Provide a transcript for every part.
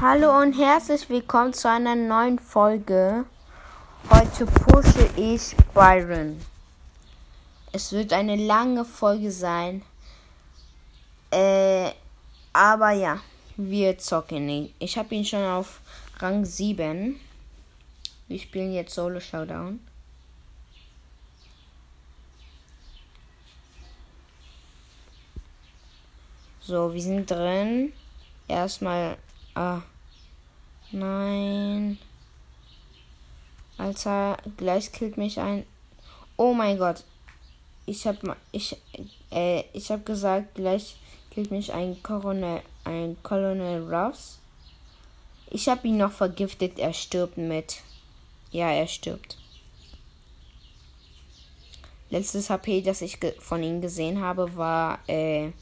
Hallo und herzlich willkommen zu einer neuen Folge. Heute pushe ich Byron. Es wird eine lange Folge sein. Äh, aber ja, wir zocken ihn. Ich habe ihn schon auf Rang 7. Wir spielen jetzt Solo Showdown. So, wir sind drin. Erstmal. Ah. Nein. Alter, gleich killt mich ein. Oh mein Gott. Ich hab ich äh, ich hab gesagt, gleich killt mich ein Colonel ein Colonel Ruffs. Ich hab ihn noch vergiftet, er stirbt mit. Ja, er stirbt. Letztes HP, das ich von ihm gesehen habe, war äh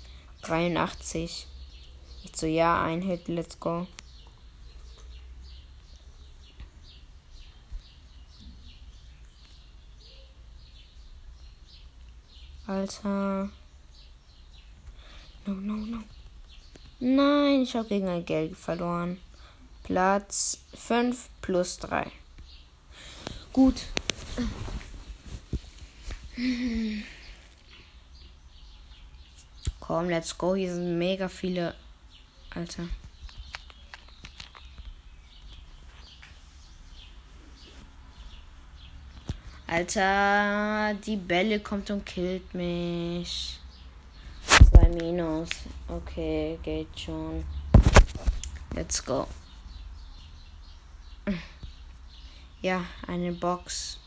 83. Ich so, ja, ein Hit, let's go. Alter. No, no, no. Nein, ich habe gegen ein Geld verloren. Platz 5 plus 3. Gut. Komm, let's go. Hier sind mega viele. Alter. Alter, die Bälle kommt und killt mich. Zwei Minus. Okay, geht schon. Let's go. Ja, eine Box.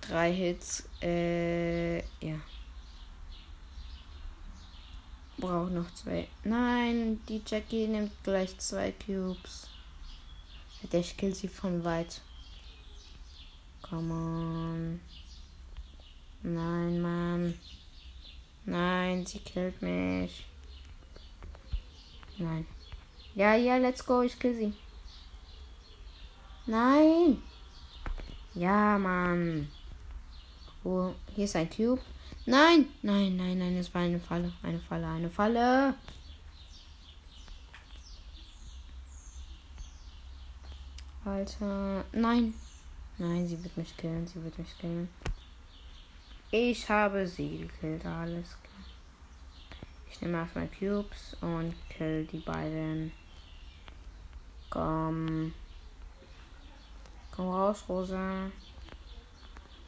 Drei Hits. Äh, ja. Braucht noch zwei. Nein, die Jackie nimmt gleich zwei Cubes. Der killt sie von weit. Come on. Nein, Mann. Nein, sie killt mich. Nein. Ja, ja, let's go. Ich kill sie. Nein. Ja, Mann. Oh, hier ist ein Cube. Nein, nein, nein, nein, es war eine Falle. Eine Falle, eine Falle. Alter. Nein. Nein, sie wird mich killen. Sie wird mich killen. Ich habe sie gekillt. Alles klar. Ich nehme erstmal Cubes und kill die beiden. Komm. Komm raus, Rosa.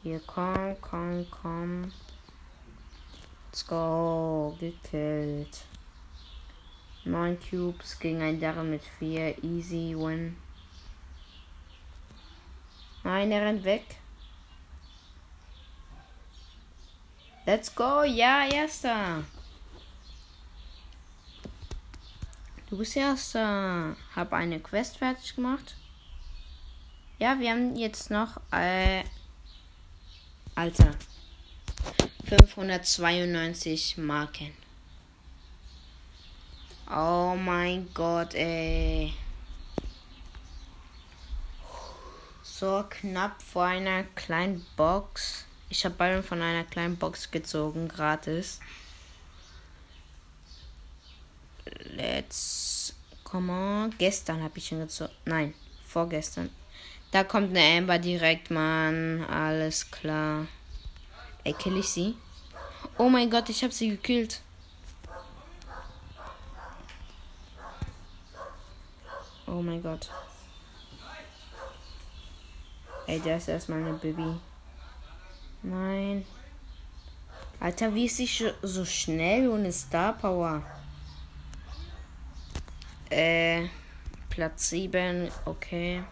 Hier, komm, komm, komm. Let's go. Gekillt. Neun Cubes gegen ein Darren mit vier. Easy win. Nein, er rennt weg. Let's go. Ja, erster. Du bist erster. Hab eine Quest fertig gemacht. Ja, wir haben jetzt noch. Äh, Alter. 592 Marken. Oh mein Gott, ey. so knapp vor einer kleinen Box. Ich habe Byron von einer kleinen Box gezogen, gratis. Let's. Come on. Gestern habe ich ihn gezogen. Nein, vorgestern. Da kommt eine Amber direkt, Mann. Alles klar. Ey, kill ich sie? Oh mein Gott, ich habe sie gekillt. Oh mein Gott. Ey, der ist erstmal eine Baby. Nein. Alter, wie ist sie so schnell ohne Star Power? Äh, Platz 7, okay.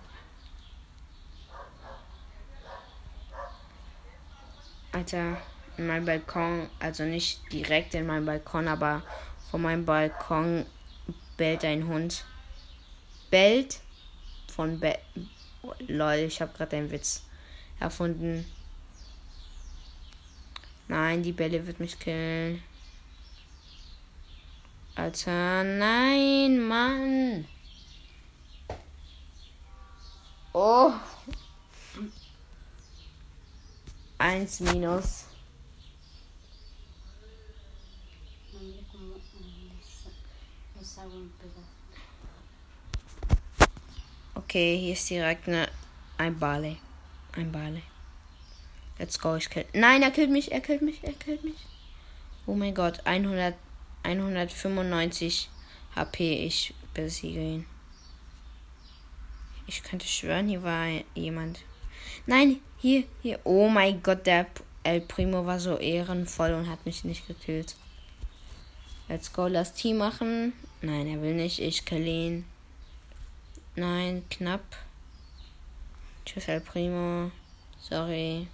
Alter, in meinem Balkon, also nicht direkt in meinem Balkon, aber von meinem Balkon bellt ein Hund. Bellt von Be Lol, ich habe gerade einen Witz erfunden. Nein, die Bälle wird mich killen. Alter, nein, Mann. Oh. Eins minus. Okay, hier ist direkt eine, ein Barley. Ein Barley. Let's go, ich kill. Nein, er killt mich, er killt mich, er killt mich. Oh mein Gott, 100, 195 HP, ich besiege ihn. Ich könnte schwören, hier war jemand. Nein, hier, hier. Oh mein Gott, der El Primo war so ehrenvoll und hat mich nicht gekillt. Let's go, lass Team machen. Nein, er will nicht. Ich kill ihn. Nein, knapp. Tschüss, El Primo. Sorry.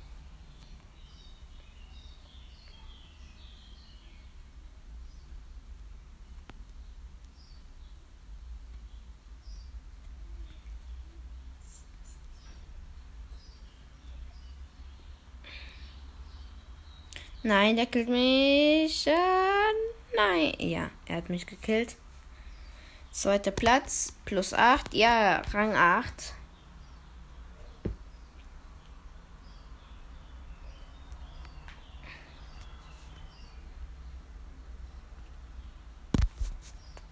Nein, der killt mich. Äh, nein. Ja, er hat mich gekillt. Zweiter Platz. Plus 8. Ja, Rang 8.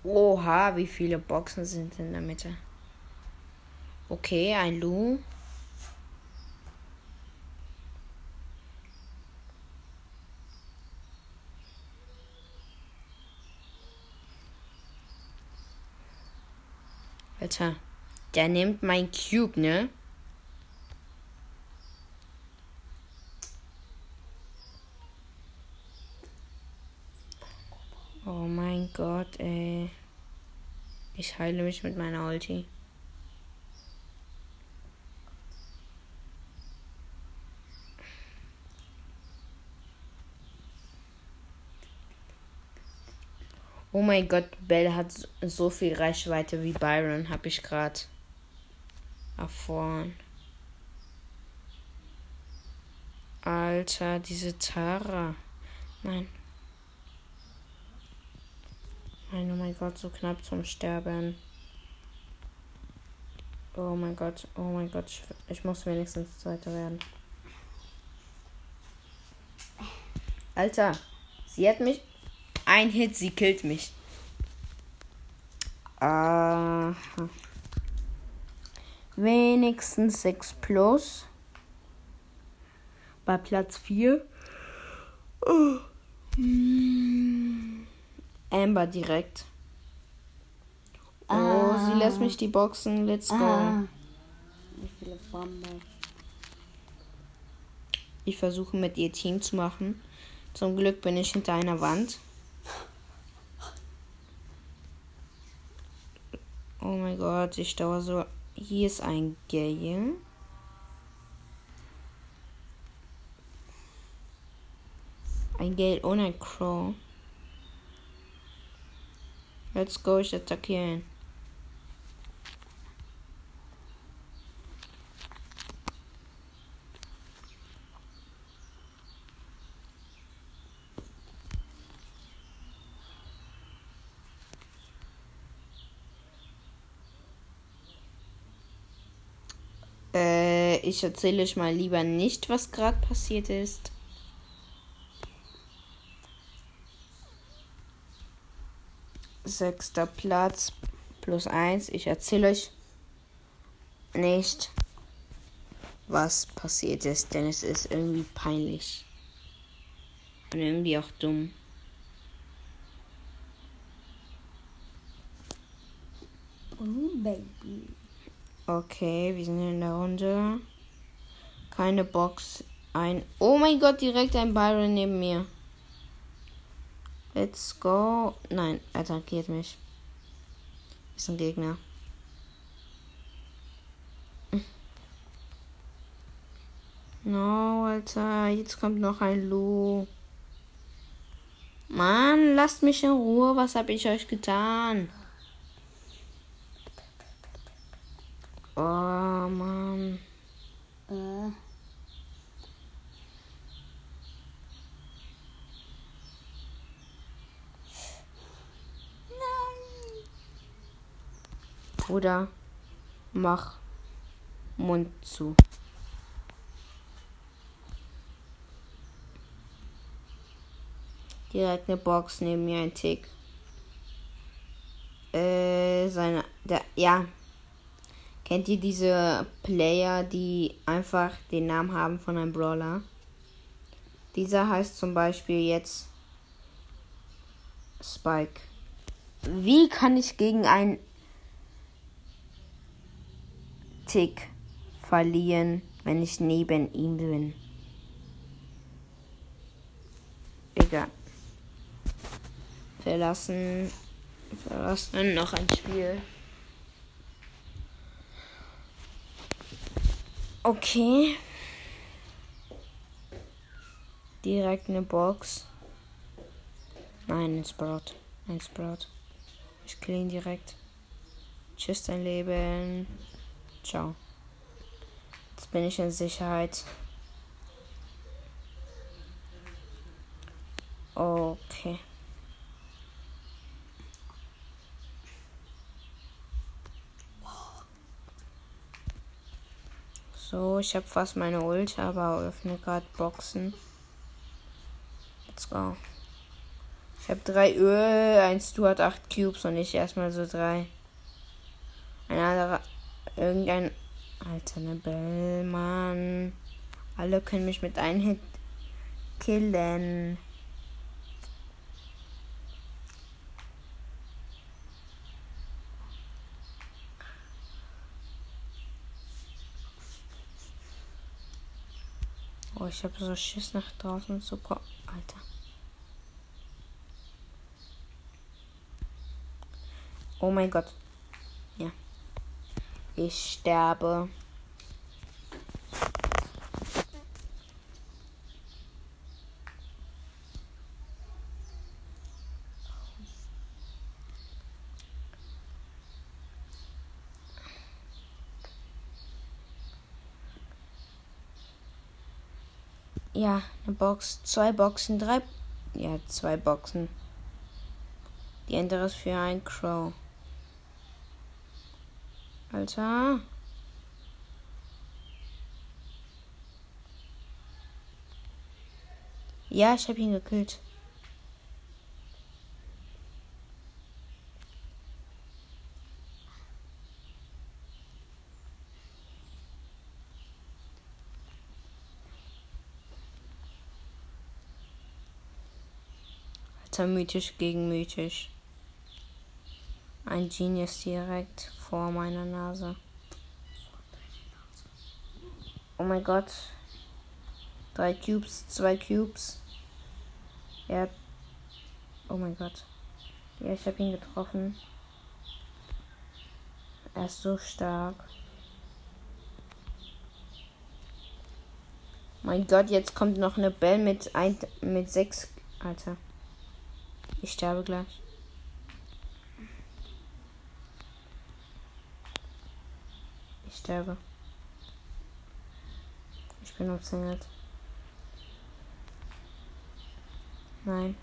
Oha, wie viele Boxen sind in der Mitte? Okay, ein Lu. Alter. Der nimmt mein Cube, ne? Oh mein Gott, ey. Ich heile mich mit meiner Ulti. Oh mein Gott, Bell hat so viel Reichweite wie Byron, habe ich gerade erfahren. Alter, diese Tara. Nein. Nein, oh mein Gott, so knapp zum Sterben. Oh mein Gott, oh mein Gott, ich, ich muss wenigstens Zweiter werden. Alter, sie hat mich ein Hit, sie killt mich. Aha. Wenigstens 6 plus. Bei Platz 4. Oh. Amber direkt. Oh, ah. sie lässt mich die Boxen. Let's go. Ah. Ich versuche mit ihr Team zu machen. Zum Glück bin ich hinter einer Wand. Oh mein Gott, ich dauere so. Hier ist ein Gale. Ein Gale ein Crow. Let's go, ich attackiere ihn. Ich erzähle euch mal lieber nicht, was gerade passiert ist. Sechster Platz plus eins. Ich erzähle euch nicht, was passiert ist, denn es ist irgendwie peinlich. Und irgendwie auch dumm. Oh, Baby. Okay, wir sind in der Runde. Keine Box. Ein. Oh mein Gott, direkt ein Byron neben mir. Let's go. Nein, attackiert mich. Ist ein Gegner. No, Alter. Jetzt kommt noch ein Lu. Mann, lasst mich in Ruhe. Was habe ich euch getan? Oh, Mann. Äh. Bruder, mach Mund zu. Direkt eine Box neben mir, ein Tick. Da, ja. Kennt ihr diese Player, die einfach den Namen haben von einem Brawler? Dieser heißt zum Beispiel jetzt Spike. Wie kann ich gegen einen Tick verlieren, wenn ich neben ihm bin? Egal. Verlassen. Verlassen. Noch ein Spiel. Okay. Direkt eine Box. Nein, ein Sprout. Ein Sprout. Ich ihn direkt. Tschüss, dein Leben. Ciao. Jetzt bin ich in Sicherheit. Okay. So, ich habe fast meine Ult, aber öffne gerade Boxen. Let's go. Ich habe drei Öl, ein Stu hat acht Cubes und ich erstmal so drei. Ein anderer, irgendein, alter ne Bell, Mann. Alle können mich mit einem Hit killen. Oh, ich habe so Schiss nach draußen zu kommen. Alter. Oh mein Gott. Ja. Ich sterbe. Ja, eine Box, zwei Boxen, drei. Ja, zwei Boxen. Die andere ist für ein Crow. Alter. Ja, ich habe ihn gekillt. Alter, mythisch gegen mythisch. Ein Genius direkt vor meiner Nase. Oh mein Gott. Drei Cubes, zwei Cubes. Er. Oh mein Gott. Ja, ich habe ihn getroffen. Er ist so stark. Mein Gott, jetzt kommt noch eine Bell mit ein, mit sechs. Alter. Ich sterbe gleich. Ich sterbe. Ich bin umzingelt. Nein.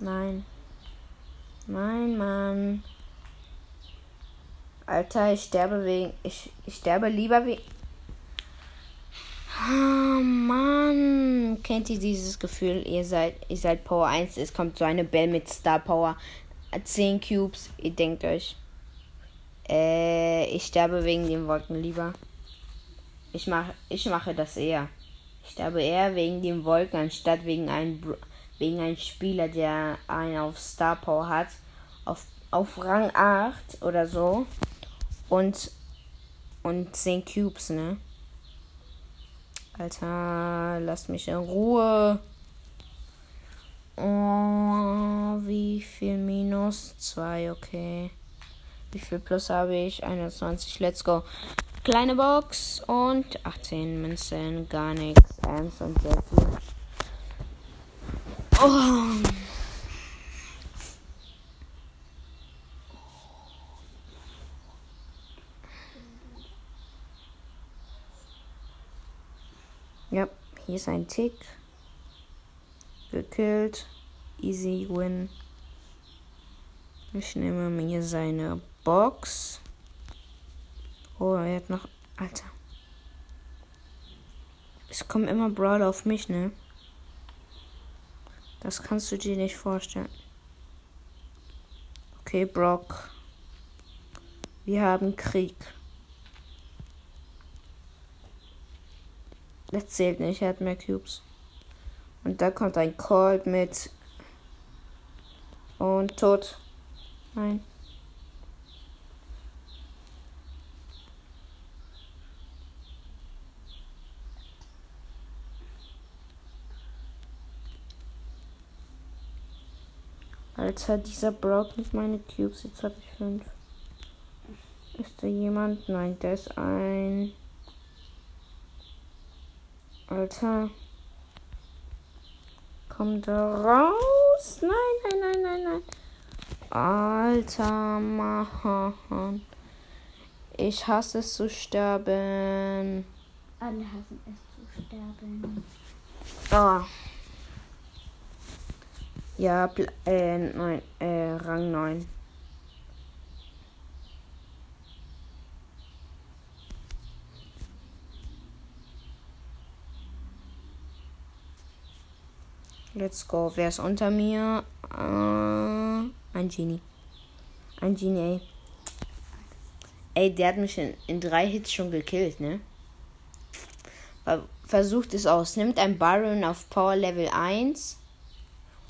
Nein. Nein, Mann. Alter, ich sterbe wegen. Ich, ich sterbe lieber wegen. Oh Mann, kennt ihr dieses Gefühl? Ihr seid, ihr seid Power 1, es kommt so eine Bell mit Star Power, 10 Cubes. Ihr denkt euch, äh, ich sterbe wegen den Wolken lieber. Ich mache, ich mache das eher. Ich sterbe eher wegen den Wolken, anstatt wegen einem, wegen einem Spieler, der einen auf Star Power hat, auf, auf Rang 8 oder so und, und 10 Cubes, ne? Alter, lass mich in Ruhe. Oh, wie viel Minus? 2, okay. Wie viel Plus habe ich? 21, let's go. Kleine Box und 18 Münzen, gar nichts. 1 und sehr viel. Oh. Ja, hier ist ein Tick. Gekillt. Easy win. Ich nehme mir seine Box. Oh, er hat noch. Alter. Es kommen immer Brawler auf mich, ne? Das kannst du dir nicht vorstellen. Okay, Brock. Wir haben Krieg. Das zählt nicht, er hat mehr Cubes. Und da kommt ein Colt mit. Und tot. Nein. Alter, dieser braucht nicht meine Cubes. Jetzt habe ich fünf. Ist da jemand? Nein, da ist ein. Alter. Komm da raus. Nein, nein, nein, nein, nein. Alter Mann. Ich hasse es zu sterben. Alle hassen es zu sterben. Oh. Ja, äh, neun, äh, Rang 9. Let's go. Wer ist unter mir? Äh, ein Genie. Ein Genie, ey. Ey, der hat mich in, in drei Hits schon gekillt, ne? Versucht es aus. Nimmt ein Byron auf Power Level 1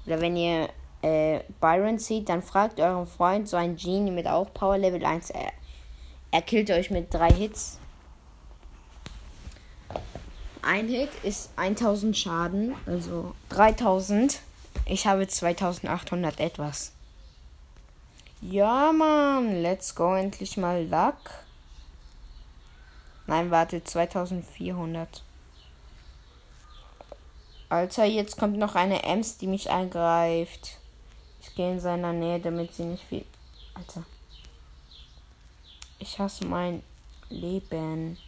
oder wenn ihr äh, Byron zieht, dann fragt euren Freund, so ein Genie mit auch Power Level 1. Er, er killt euch mit drei Hits. Ein Hit ist 1000 Schaden, also 3000. Ich habe 2800 etwas. Ja, Mann, let's go, endlich mal Luck. Nein, warte, 2400. Alter, jetzt kommt noch eine Ems, die mich angreift. Ich gehe in seiner Nähe, damit sie nicht viel. Alter. Ich hasse mein Leben.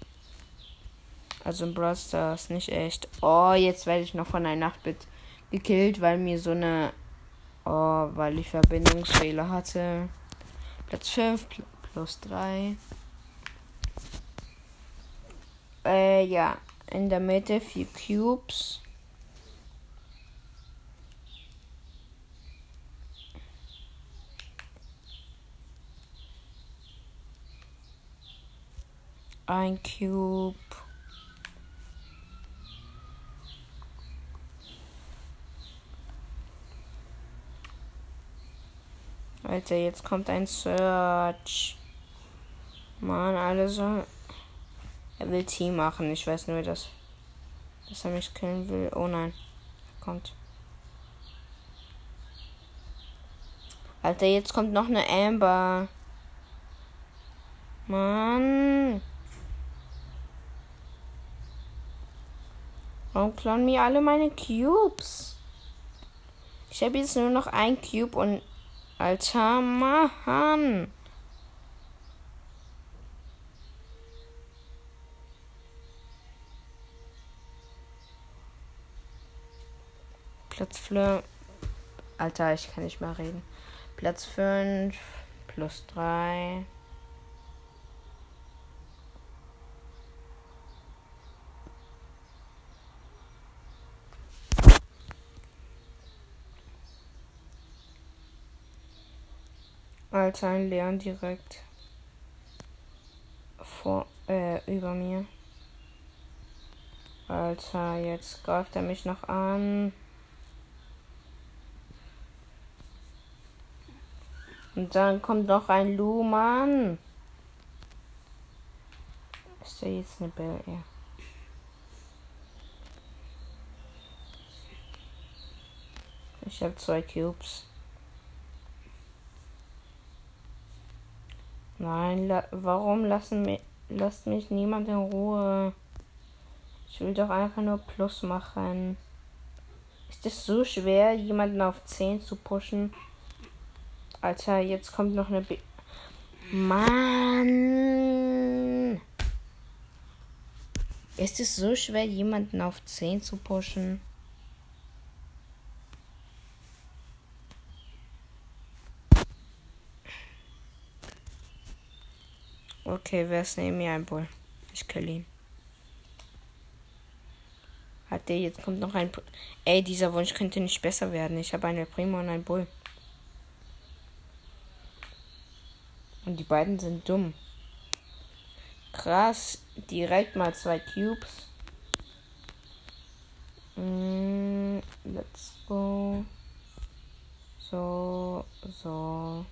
Also im Brawl Stars, nicht echt. Oh, jetzt werde ich noch von einer Nachtbild gekillt, weil mir so eine. Oh, weil ich Verbindungsfehler hatte. Platz 5 plus 3. Äh, ja. In der Mitte vier Cubes. ein Cube. Alter, jetzt kommt ein Search. Mann, alle so. Er will Team machen. Ich weiß nur, dass, dass er mich killen will. Oh nein. Kommt. Alter, jetzt kommt noch eine Amber. Mann. Warum klauen mir alle meine Cubes? Ich habe jetzt nur noch ein Cube und. Alter Mann. Platz 5. Alter, ich kann nicht mehr reden. Platz 5 plus 3. Alter, ein Leon direkt vor, äh, über mir. Alter, jetzt greift er mich noch an. Und dann kommt noch ein Luhmann. Ist der jetzt eine Bell? Ja. Ich habe zwei Cubes. Nein, la warum lassen mi lasst mich niemand in Ruhe? Ich will doch einfach nur Plus machen. Ist es so schwer, jemanden auf 10 zu pushen? Alter, jetzt kommt noch eine B Mann! Ist es so schwer, jemanden auf 10 zu pushen? Okay, wer ist neben mir ein Bull? Ich kill ihn. Hat der jetzt kommt noch ein. Ey, dieser Wunsch könnte nicht besser werden. Ich habe eine Primo und ein Bull. Und die beiden sind dumm. krass. Direkt mal zwei Cubes. Mm, let's go. So, so.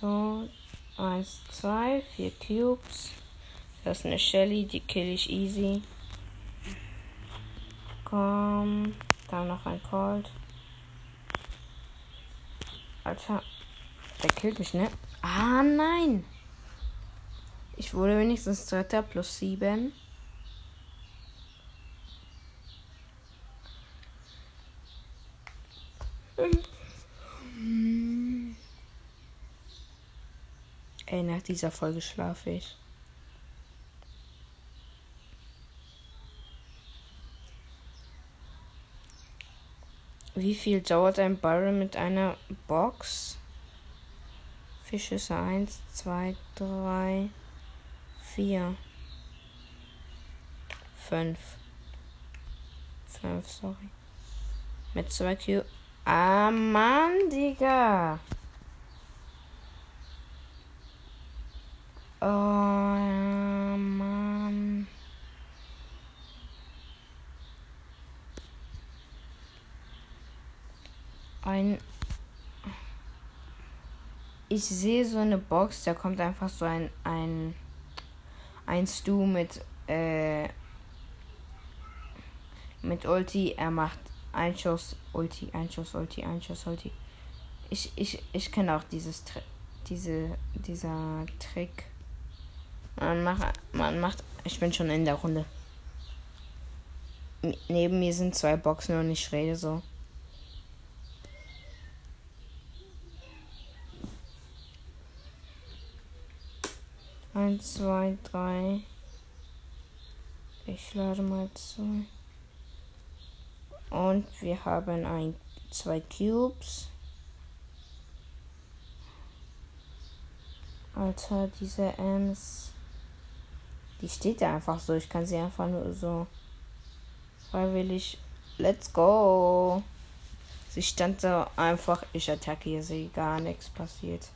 So, eins, zwei, vier Cubes. Das ist eine Shelly, die kill ich easy. Komm, dann noch ein Colt. Alter, der killt mich, ne? Ah, nein! Ich wurde wenigstens Dritter plus sieben. Ey, nach dieser Folge schlafe ich. Wie viel dauert ein Barrel mit einer Box? Fischschüsse 1, 2, 3, 4, 5. 5, sorry. Mit 2 Q. Ah, Mann, Digga. Oh, Mann. Ein. Ich sehe so eine Box, da kommt einfach so ein. ein. ein Stu mit. äh. mit Ulti. Er macht Einschuss, Ulti, Einschuss, Ulti, Einschuss, Ulti. Ich, ich, ich kenne auch dieses diese, dieser Trick. Man macht, man macht. Ich bin schon in der Runde. Neben mir sind zwei Boxen und ich rede so. Eins, zwei, drei. Ich lade mal zwei. Und wir haben ein, zwei Cubes. Alter, diese Ems. Die steht da einfach so. Ich kann sie einfach nur so freiwillig. Let's go. Sie stand da einfach. Ich attackiere sie. Gar nichts passiert.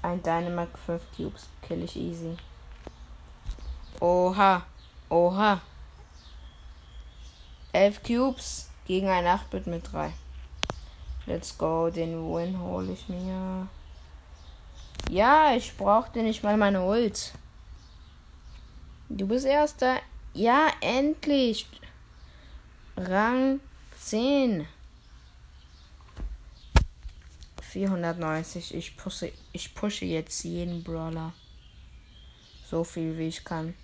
Ein Dynamac 5 Cubes. Kill ich easy. Oha. Oha. 11 Cubes gegen ein 8-Bit mit 3. Let's go. Den Win hole ich mir. Ja, ich brauchte nicht mal meine Ult. Du bist erster. Ja, endlich. Rang 10. 490. Ich pushe, ich pushe jetzt jeden Brawler. So viel wie ich kann.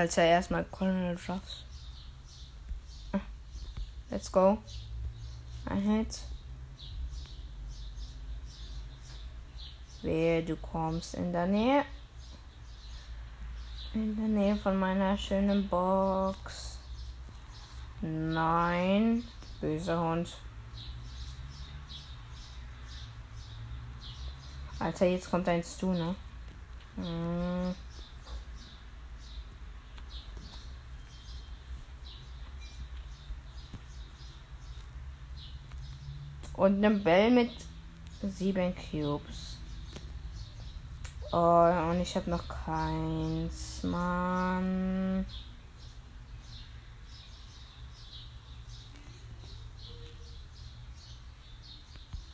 Als er erstmal Colonel Ruffs. Let's go. Ein Hit. Wehe, du kommst in der Nähe. In der Nähe von meiner schönen Box. Nein. Böser Hund. Alter, jetzt kommt ein Stu, ne? Hm. Und eine Bell mit sieben Cubes. Oh, und ich habe noch keins, Mann.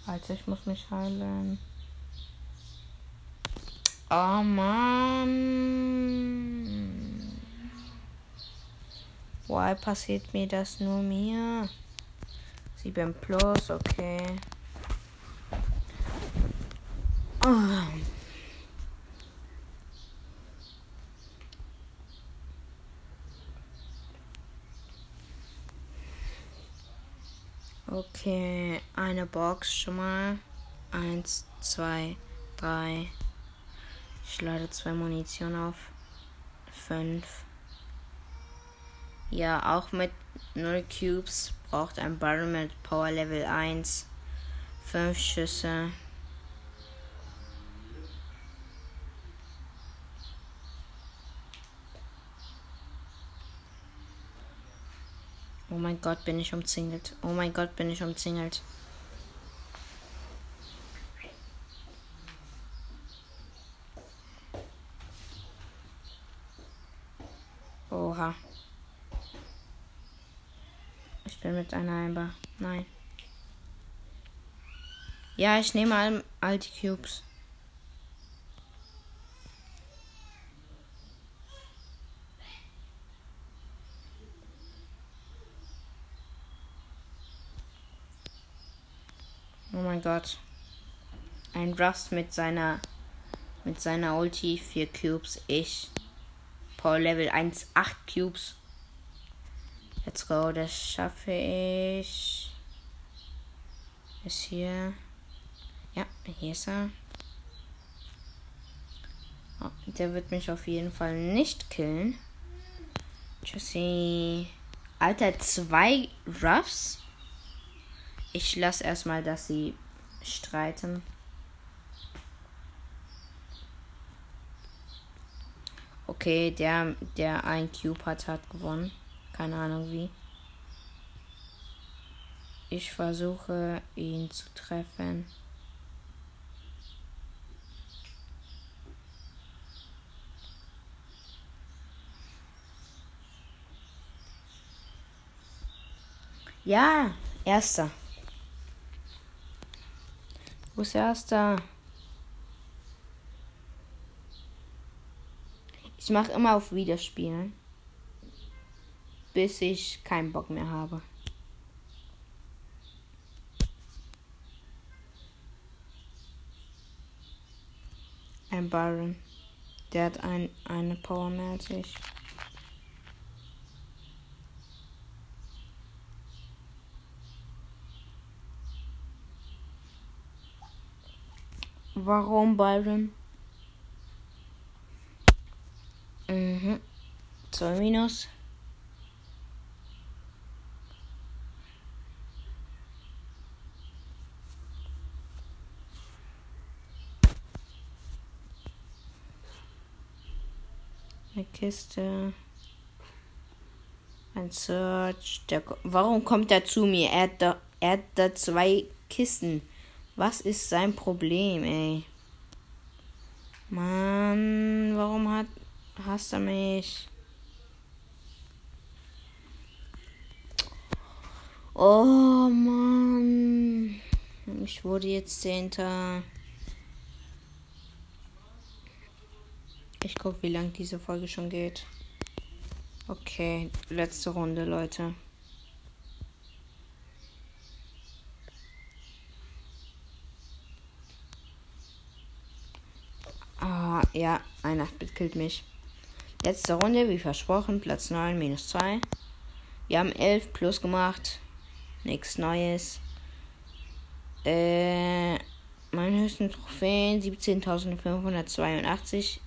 Alter, ich muss mich heilen. Oh Mann. Why passiert mir das nur mir? 7 plus, okay. Oh. Okay, eine Box schon mal. Eins, zwei, drei. Ich lade zwei Munition auf. Fünf. Ja, auch mit 0 Cubes braucht ein Barrel mit Power Level 1 Fünf Schüsse. Oh mein Gott, bin ich umzingelt. Oh mein Gott, bin ich umzingelt. Oha. Ich bin mit einer Ember. Nein. Ja, ich nehme all, all die Cubes. Oh mein Gott. Ein Rust mit seiner mit seiner Ulti 4 Cubes. Ich. Power Level 1 8 Cubes. Let's go, das schaffe ich. Ist hier. Ja, hier ist er. Oh, der wird mich auf jeden Fall nicht killen. Tschüssi. Alter, zwei Ruffs. Ich lasse erstmal, dass sie streiten. Okay, der, der ein Cube hat, hat gewonnen. Keine Ahnung wie. Ich versuche ihn zu treffen. Ja, erster. Wo ist erster? Ich mache immer auf Wiederspielen, bis ich keinen Bock mehr habe. Ein Byron. Der hat ein, eine Power mehr als ich. Warum Byron? Mhm. 2 minus. Eine Kiste. Ein Search. Der, warum kommt er zu mir? Er hat, da, er hat da zwei Kisten. Was ist sein Problem, ey? Mann, warum hat hasst er mich? Oh Mann. Ich wurde jetzt Zehnter. Ich gucke, wie lang diese Folge schon geht. Okay, letzte Runde, Leute. Ah, ja, ein 8-Bit killt mich. Letzte Runde, wie versprochen, Platz 9, minus 2. Wir haben 11 plus gemacht. Nichts Neues. Äh, mein höchsten Trophäen 17.582.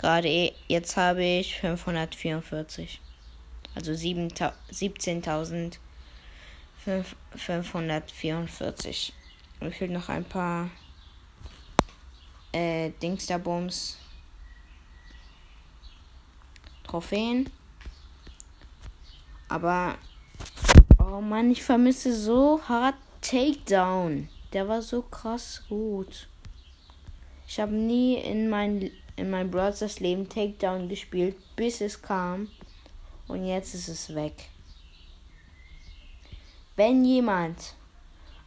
Gerade jetzt habe ich 544. Also 17.544. Mir fehlt noch ein paar äh, Dingsterbums. Trophäen. Aber, oh Mann, ich vermisse so hart Takedown. Der war so krass gut. Ich habe nie in mein, in mein Brothers Leben Takedown gespielt, bis es kam. Und jetzt ist es weg. Wenn jemand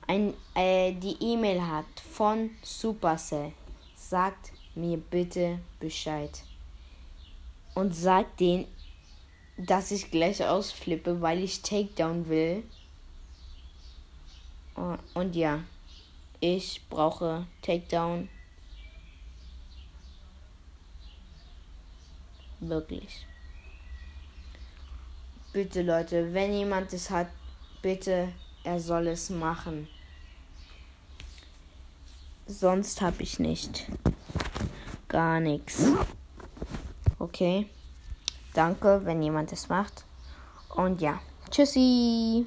ein, äh, die E-Mail hat von Supercell, sagt mir bitte Bescheid und sagt denen, dass ich gleich ausflippe, weil ich Takedown will. Und ja, ich brauche Takedown. Wirklich. Bitte Leute, wenn jemand es hat, bitte, er soll es machen. Sonst habe ich nicht. Gar nichts. Okay. Danke, wenn jemand es macht. Und ja. Tschüssi.